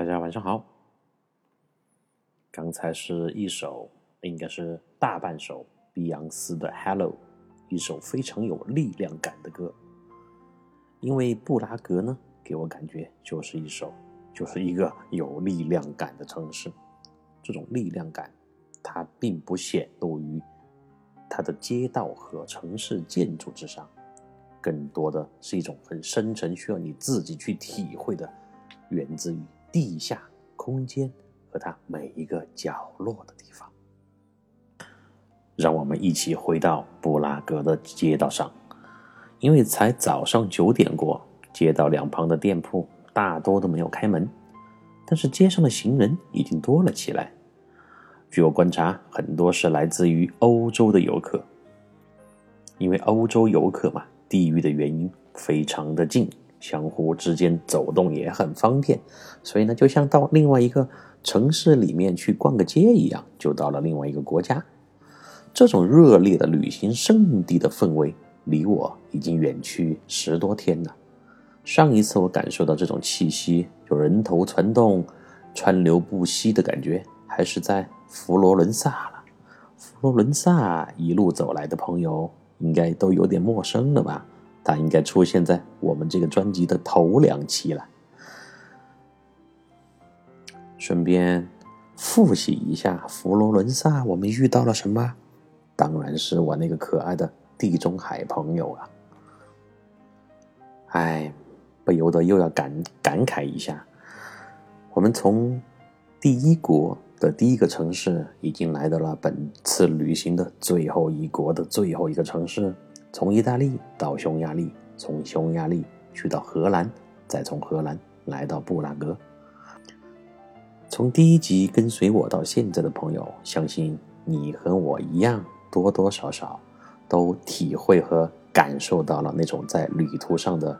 大家晚上好。刚才是一首，应该是大半首碧昂斯的《Hello》，一首非常有力量感的歌。因为布拉格呢，给我感觉就是一首，就是一个有力量感的城市。这种力量感，它并不显露于它的街道和城市建筑之上，更多的是一种很深沉，需要你自己去体会的，源自于地下空间和它每一个角落的地方。让我们一起回到布拉格的街道上，因为才早上九点过，街道两旁的店铺大多都没有开门，但是街上的行人已经多了起来。据我观察，很多是来自于欧洲的游客，因为欧洲游客嘛，地域的原因非常的近，相互之间走动也很方便，所以呢，就像到另外一个城市里面去逛个街一样，就到了另外一个国家。这种热烈的旅行胜地的氛围，离我已经远去十多天了。上一次我感受到这种气息，有人头攒动、川流不息的感觉，还是在佛罗伦萨了。佛罗伦萨一路走来的朋友，应该都有点陌生了吧？它应该出现在我们这个专辑的头两期了。顺便复习一下佛罗伦萨，我们遇到了什么？当然是我那个可爱的地中海朋友啊！哎，不由得又要感感慨一下，我们从第一国的第一个城市，已经来到了本次旅行的最后一国的最后一个城市，从意大利到匈牙利，从匈牙利去到荷兰，再从荷兰来到布拉格。从第一集跟随我到现在的朋友，相信你和我一样，多多少少都体会和感受到了那种在旅途上的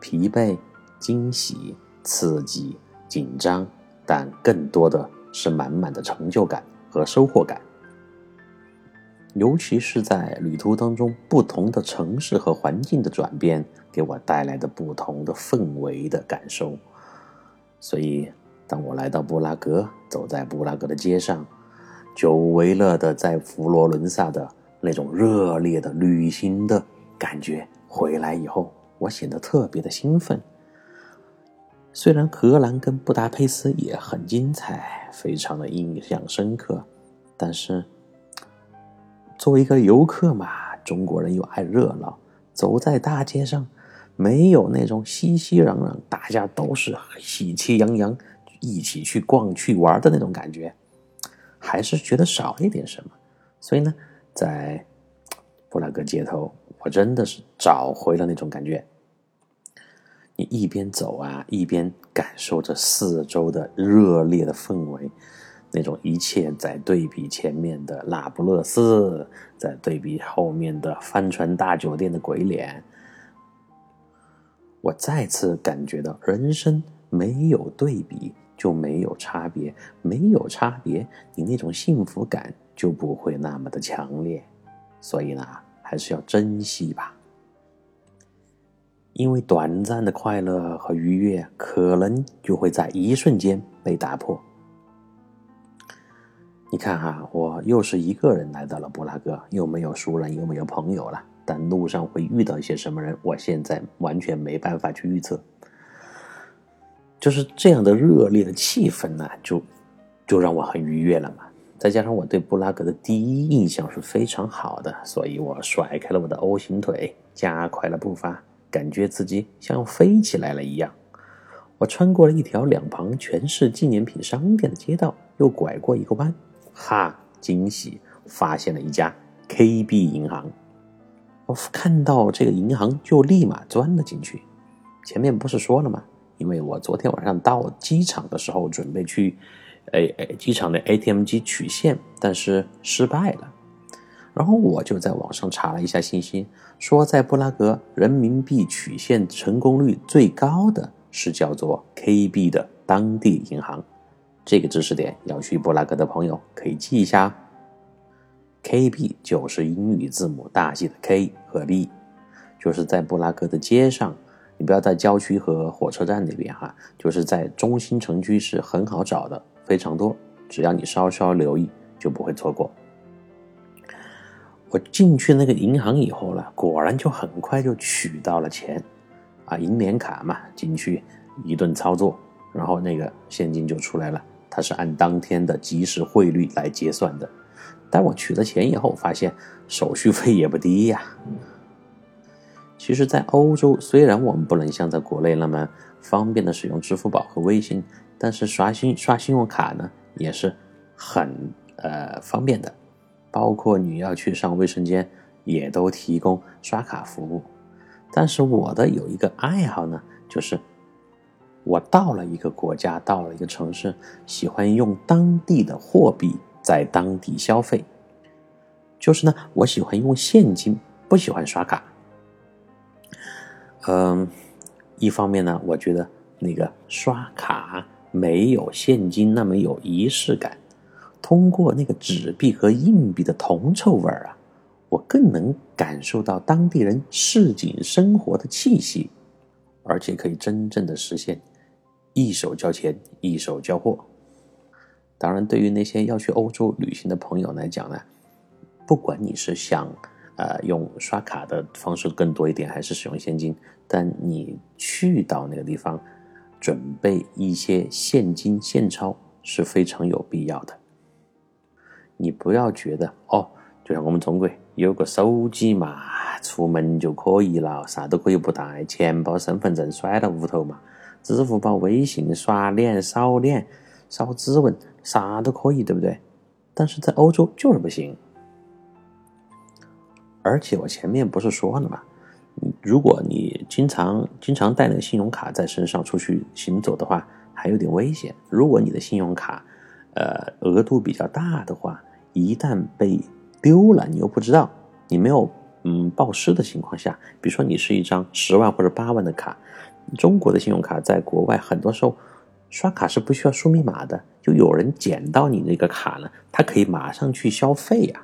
疲惫、惊喜、刺激、紧张，但更多的是满满的成就感和收获感。尤其是在旅途当中，不同的城市和环境的转变，给我带来的不同的氛围的感受，所以。当我来到布拉格，走在布拉格的街上，久违了的在佛罗伦萨的那种热烈的旅行的感觉回来以后，我显得特别的兴奋。虽然荷兰跟布达佩斯也很精彩，非常的印象深刻，但是作为一个游客嘛，中国人又爱热闹，走在大街上，没有那种熙熙攘攘，大家都是喜气洋洋。一起去逛去玩的那种感觉，还是觉得少一点什么。所以呢，在布拉格街头，我真的是找回了那种感觉。你一边走啊，一边感受着四周的热烈的氛围，那种一切在对比前面的那不勒斯，在对比后面的帆船大酒店的鬼脸，我再次感觉到人生没有对比。就没有差别，没有差别，你那种幸福感就不会那么的强烈。所以呢，还是要珍惜吧，因为短暂的快乐和愉悦，可能就会在一瞬间被打破。你看哈，我又是一个人来到了布拉格，又没有熟人，又没有朋友了。但路上会遇到一些什么人，我现在完全没办法去预测。就是这样的热烈的气氛呢，就就让我很愉悦了嘛。再加上我对布拉格的第一印象是非常好的，所以我甩开了我的 O 型腿，加快了步伐，感觉自己像飞起来了一样。我穿过了一条两旁全是纪念品商店的街道，又拐过一个弯。哈！惊喜，发现了一家 KB 银行。我看到这个银行就立马钻了进去。前面不是说了吗？因为我昨天晚上到机场的时候，准备去，哎哎，机场的 ATM 机取现，但是失败了。然后我就在网上查了一下信息，说在布拉格人民币取现成功率最高的是叫做 KB 的当地银行。这个知识点要去布拉格的朋友可以记一下，KB 就是英语字母大写的 K 和 B，就是在布拉格的街上，你不要在郊区和火车站那边哈，就是在中心城区是很好找的，非常多，只要你稍稍留意就不会错过。我进去那个银行以后呢，果然就很快就取到了钱，啊，银联卡嘛，进去一顿操作，然后那个现金就出来了。它是按当天的即时汇率来结算的，但我取了钱以后，发现手续费也不低呀。其实，在欧洲，虽然我们不能像在国内那么方便的使用支付宝和微信，但是刷信刷信用卡呢，也是很呃方便的。包括你要去上卫生间，也都提供刷卡服务。但是我的有一个爱好呢，就是。我到了一个国家，到了一个城市，喜欢用当地的货币在当地消费。就是呢，我喜欢用现金，不喜欢刷卡。嗯，一方面呢，我觉得那个刷卡没有现金那么有仪式感，通过那个纸币和硬币的铜臭味儿啊，我更能感受到当地人市井生活的气息，而且可以真正的实现。一手交钱，一手交货。当然，对于那些要去欧洲旅行的朋友来讲呢，不管你是想呃用刷卡的方式更多一点，还是使用现金，但你去到那个地方，准备一些现金现钞是非常有必要的。你不要觉得哦，就像我们中国有个手机嘛，出门就可以了，啥都可以不带，钱包、身份证甩到屋头嘛。支付宝、微信刷脸、扫脸、扫指纹，啥都可以，对不对？但是在欧洲就是不行。而且我前面不是说了吗？如果你经常经常带那个信用卡在身上出去行走的话，还有点危险。如果你的信用卡，呃，额度比较大的话，一旦被丢了，你又不知道，你没有嗯报失的情况下，比如说你是一张十万或者八万的卡。中国的信用卡在国外很多时候刷卡是不需要输密码的，就有人捡到你那个卡了，他可以马上去消费呀，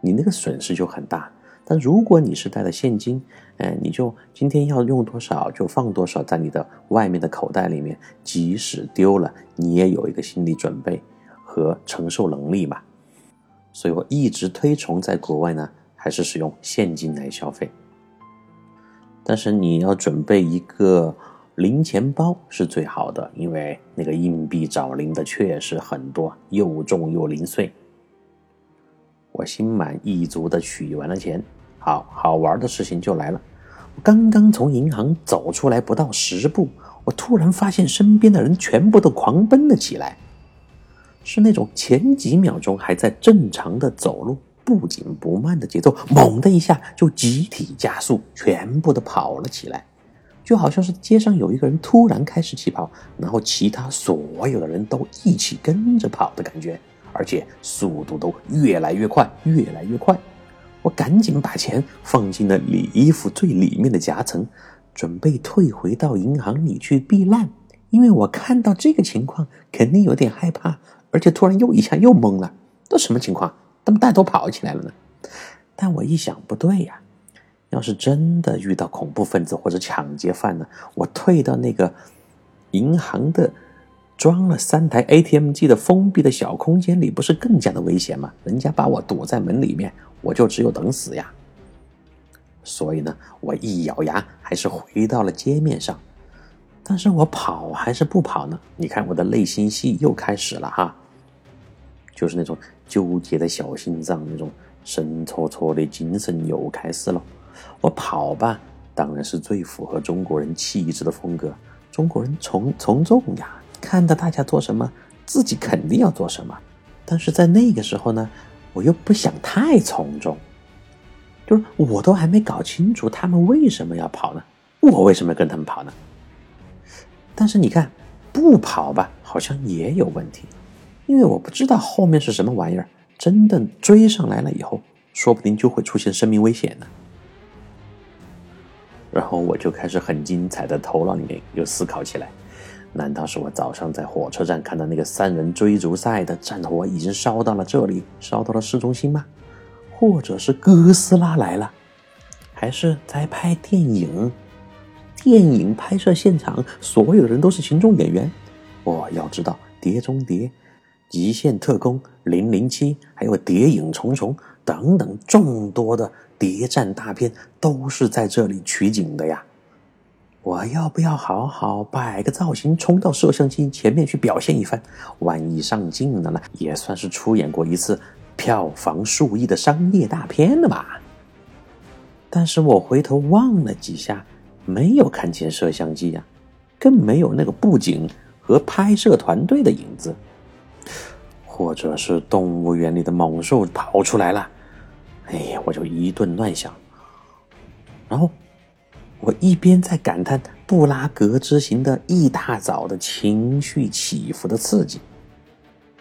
你那个损失就很大。但如果你是带了现金，哎，你就今天要用多少就放多少在你的外面的口袋里面，即使丢了，你也有一个心理准备和承受能力嘛。所以我一直推崇在国外呢，还是使用现金来消费。但是你要准备一个零钱包是最好的，因为那个硬币找零的确实很多，又重又零碎。我心满意足的取完了钱，好好玩的事情就来了。我刚刚从银行走出来不到十步，我突然发现身边的人全部都狂奔了起来，是那种前几秒钟还在正常的走路。不紧不慢的节奏，猛的一下就集体加速，全部都跑了起来，就好像是街上有一个人突然开始起跑，然后其他所有的人都一起跟着跑的感觉，而且速度都越来越快，越来越快。我赶紧把钱放进了里衣服最里面的夹层，准备退回到银行里去避难，因为我看到这个情况肯定有点害怕，而且突然又一下又懵了，这什么情况？怎么带头跑起来了呢？但我一想，不对呀！要是真的遇到恐怖分子或者抢劫犯呢？我退到那个银行的装了三台 ATM 机的封闭的小空间里，不是更加的危险吗？人家把我堵在门里面，我就只有等死呀。所以呢，我一咬牙，还是回到了街面上。但是我跑还是不跑呢？你看我的内心戏又开始了哈，就是那种纠结的小心脏，那种神戳戳的精神又开始了。我跑吧，当然是最符合中国人气质的风格。中国人从从众呀，看到大家做什么，自己肯定要做什么。但是在那个时候呢，我又不想太从众。就是我都还没搞清楚他们为什么要跑呢？我为什么要跟他们跑呢？但是你看，不跑吧，好像也有问题，因为我不知道后面是什么玩意儿。真的追上来了以后，说不定就会出现生命危险呢。然后我就开始很精彩的头脑里面又思考起来：难道是我早上在火车站看到那个三人追逐赛的战火已经烧到了这里，烧到了市中心吗？或者是哥斯拉来了，还是在拍电影？电影拍摄现场所有的人都是群众演员。哦，要知道，《碟中谍》《极限特工》《零零七》还有《谍影重重》等等众多的谍战大片都是在这里取景的呀。我要不要好好摆个造型，冲到摄像机前面去表现一番？万一上镜了呢，也算是出演过一次。票房数亿的商业大片了吧？但是我回头望了几下，没有看见摄像机呀，更没有那个布景和拍摄团队的影子，或者是动物园里的猛兽跑出来了？哎呀，我就一顿乱想。然后我一边在感叹布拉格之行的一大早的情绪起伏的刺激，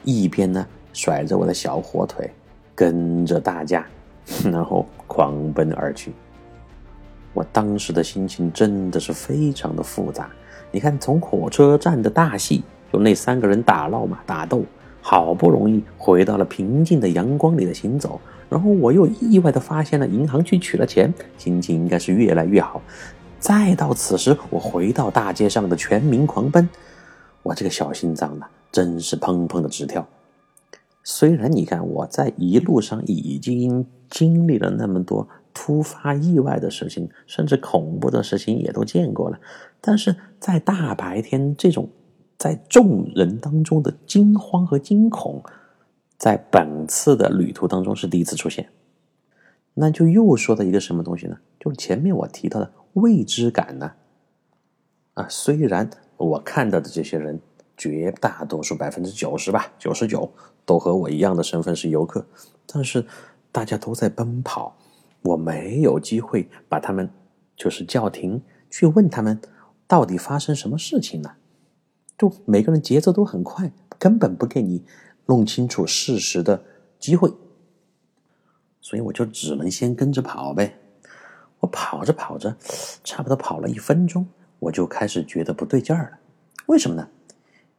一边呢。甩着我的小火腿，跟着大家，然后狂奔而去。我当时的心情真的是非常的复杂。你看，从火车站的大戏，就那三个人打闹嘛，打斗，好不容易回到了平静的阳光里的行走，然后我又意外的发现了银行去取了钱，心情应该是越来越好。再到此时，我回到大街上的全民狂奔，我这个小心脏呢，真是砰砰的直跳。虽然你看我在一路上已经经历了那么多突发意外的事情，甚至恐怖的事情也都见过了，但是在大白天这种在众人当中的惊慌和惊恐，在本次的旅途当中是第一次出现。那就又说到一个什么东西呢？就是前面我提到的未知感呢。啊，虽然我看到的这些人。绝大多数百分之九十吧，九十九都和我一样的身份是游客，但是大家都在奔跑，我没有机会把他们就是叫停，去问他们到底发生什么事情了。就每个人节奏都很快，根本不给你弄清楚事实的机会，所以我就只能先跟着跑呗。我跑着跑着，差不多跑了一分钟，我就开始觉得不对劲儿了。为什么呢？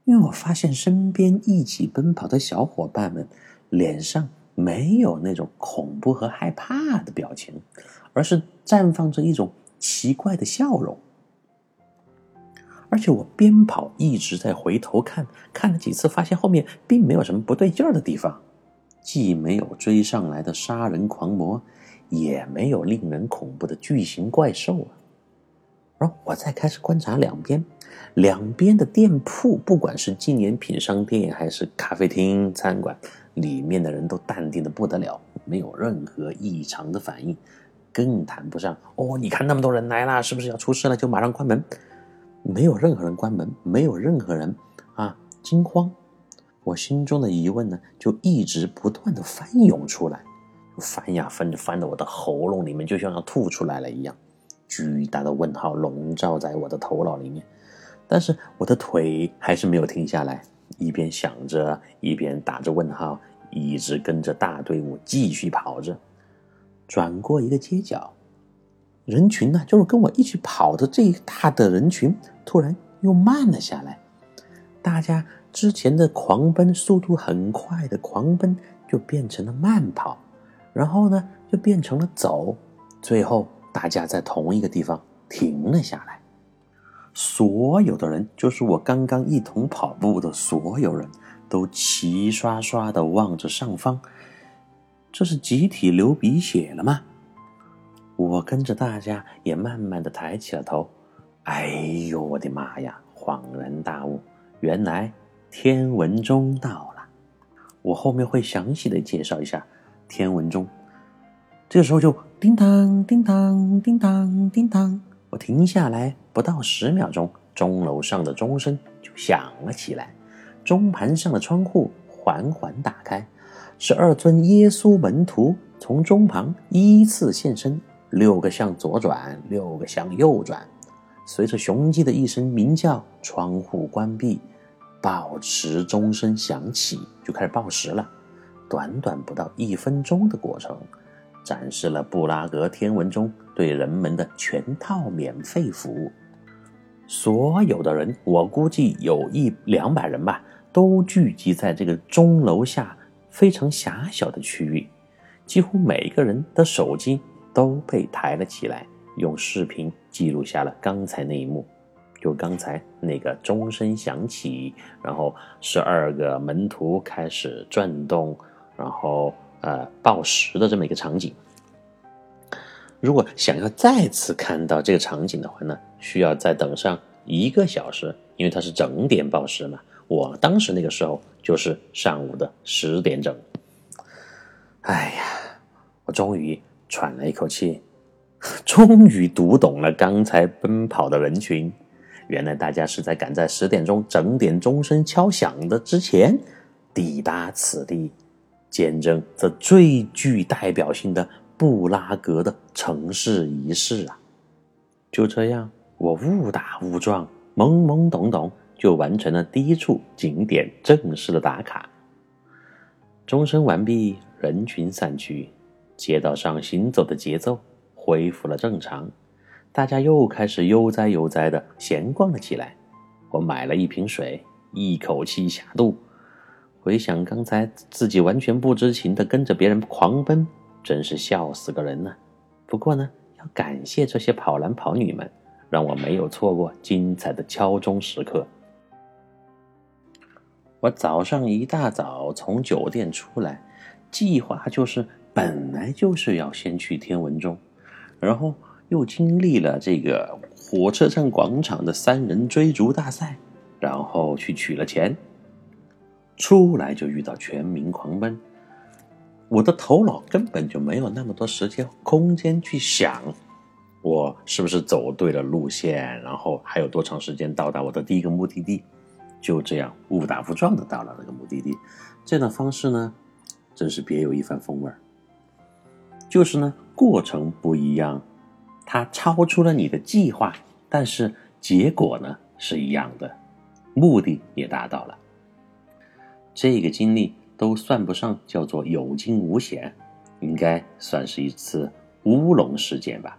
因为我发现身边一起奔跑的小伙伴们脸上没有那种恐怖和害怕的表情，而是绽放着一种奇怪的笑容。而且我边跑一直在回头看，看了几次，发现后面并没有什么不对劲儿的地方，既没有追上来的杀人狂魔，也没有令人恐怖的巨型怪兽啊。然后我再开始观察两边，两边的店铺，不管是纪念品商店还是咖啡厅、餐馆，里面的人都淡定的不得了，没有任何异常的反应，更谈不上哦，你看那么多人来了，是不是要出事了？就马上关门，没有任何人关门，没有任何人啊惊慌。我心中的疑问呢，就一直不断的翻涌出来，翻呀翻，翻的我的喉咙里面就像要吐出来了一样。巨大的问号笼罩在我的头脑里面，但是我的腿还是没有停下来，一边想着，一边打着问号，一直跟着大队伍继续跑着。转过一个街角，人群呢，就是跟我一起跑的这一大的人群，突然又慢了下来。大家之前的狂奔，速度很快的狂奔，就变成了慢跑，然后呢，就变成了走，最后。大家在同一个地方停了下来，所有的人，就是我刚刚一同跑步的所有人都齐刷刷的望着上方，这是集体流鼻血了吗？我跟着大家也慢慢的抬起了头。哎呦，我的妈呀！恍然大悟，原来天文钟到了。我后面会详细的介绍一下天文钟。这时候就叮当叮当叮当叮当，我停下来不到十秒钟，钟楼上的钟声就响了起来，钟盘上的窗户缓缓打开，十二尊耶稣门徒从钟旁依次现身，六个向左转，六个向右转。随着雄鸡的一声鸣叫，窗户关闭，报时钟声响起，就开始报时了。短短不到一分钟的过程，展示了布拉格天文钟对人们的全套免费服务。所有的人，我估计有一两百人吧，都聚集在这个钟楼下非常狭小的区域，几乎每个人的手机都被抬了起来。用视频记录下了刚才那一幕，就刚才那个钟声响起，然后十二个门徒开始转动，然后呃报时的这么一个场景。如果想要再次看到这个场景的话呢，需要再等上一个小时，因为它是整点报时嘛。我当时那个时候就是上午的十点整。哎呀，我终于喘了一口气。终于读懂了刚才奔跑的人群，原来大家是在赶在十点钟整点钟声敲响的之前抵达此地，见证这最具代表性的布拉格的城市仪式啊！就这样，我误打误撞、懵懵懂懂就完成了第一处景点正式的打卡。钟声完毕，人群散去，街道上行走的节奏。恢复了正常，大家又开始悠哉悠哉的闲逛了起来。我买了一瓶水，一口气下肚。回想刚才自己完全不知情的跟着别人狂奔，真是笑死个人呢。不过呢，要感谢这些跑男跑女们，让我没有错过精彩的敲钟时刻。我早上一大早从酒店出来，计划就是本来就是要先去天文钟。然后又经历了这个火车站广场的三人追逐大赛，然后去取了钱，出来就遇到全民狂奔，我的头脑根本就没有那么多时间空间去想，我是不是走对了路线，然后还有多长时间到达我的第一个目的地，就这样误打误撞的到了那个目的地，这样的方式呢，真是别有一番风味儿。就是呢，过程不一样，它超出了你的计划，但是结果呢是一样的，目的也达到了。这个经历都算不上叫做有惊无险，应该算是一次乌龙事件吧。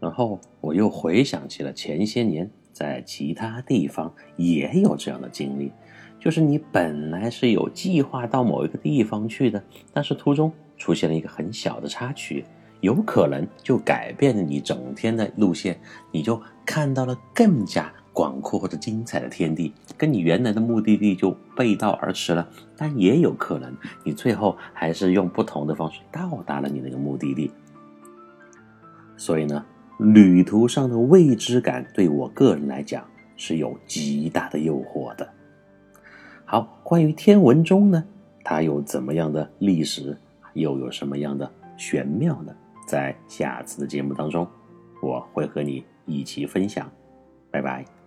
然后我又回想起了前些年在其他地方也有这样的经历，就是你本来是有计划到某一个地方去的，但是途中。出现了一个很小的插曲，有可能就改变了你整天的路线，你就看到了更加广阔或者精彩的天地，跟你原来的目的地就背道而驰了。但也有可能，你最后还是用不同的方式到达了你那个目的地。所以呢，旅途上的未知感对我个人来讲是有极大的诱惑的。好，关于天文钟呢，它有怎么样的历史？又有什么样的玄妙呢？在下次的节目当中，我会和你一起分享。拜拜。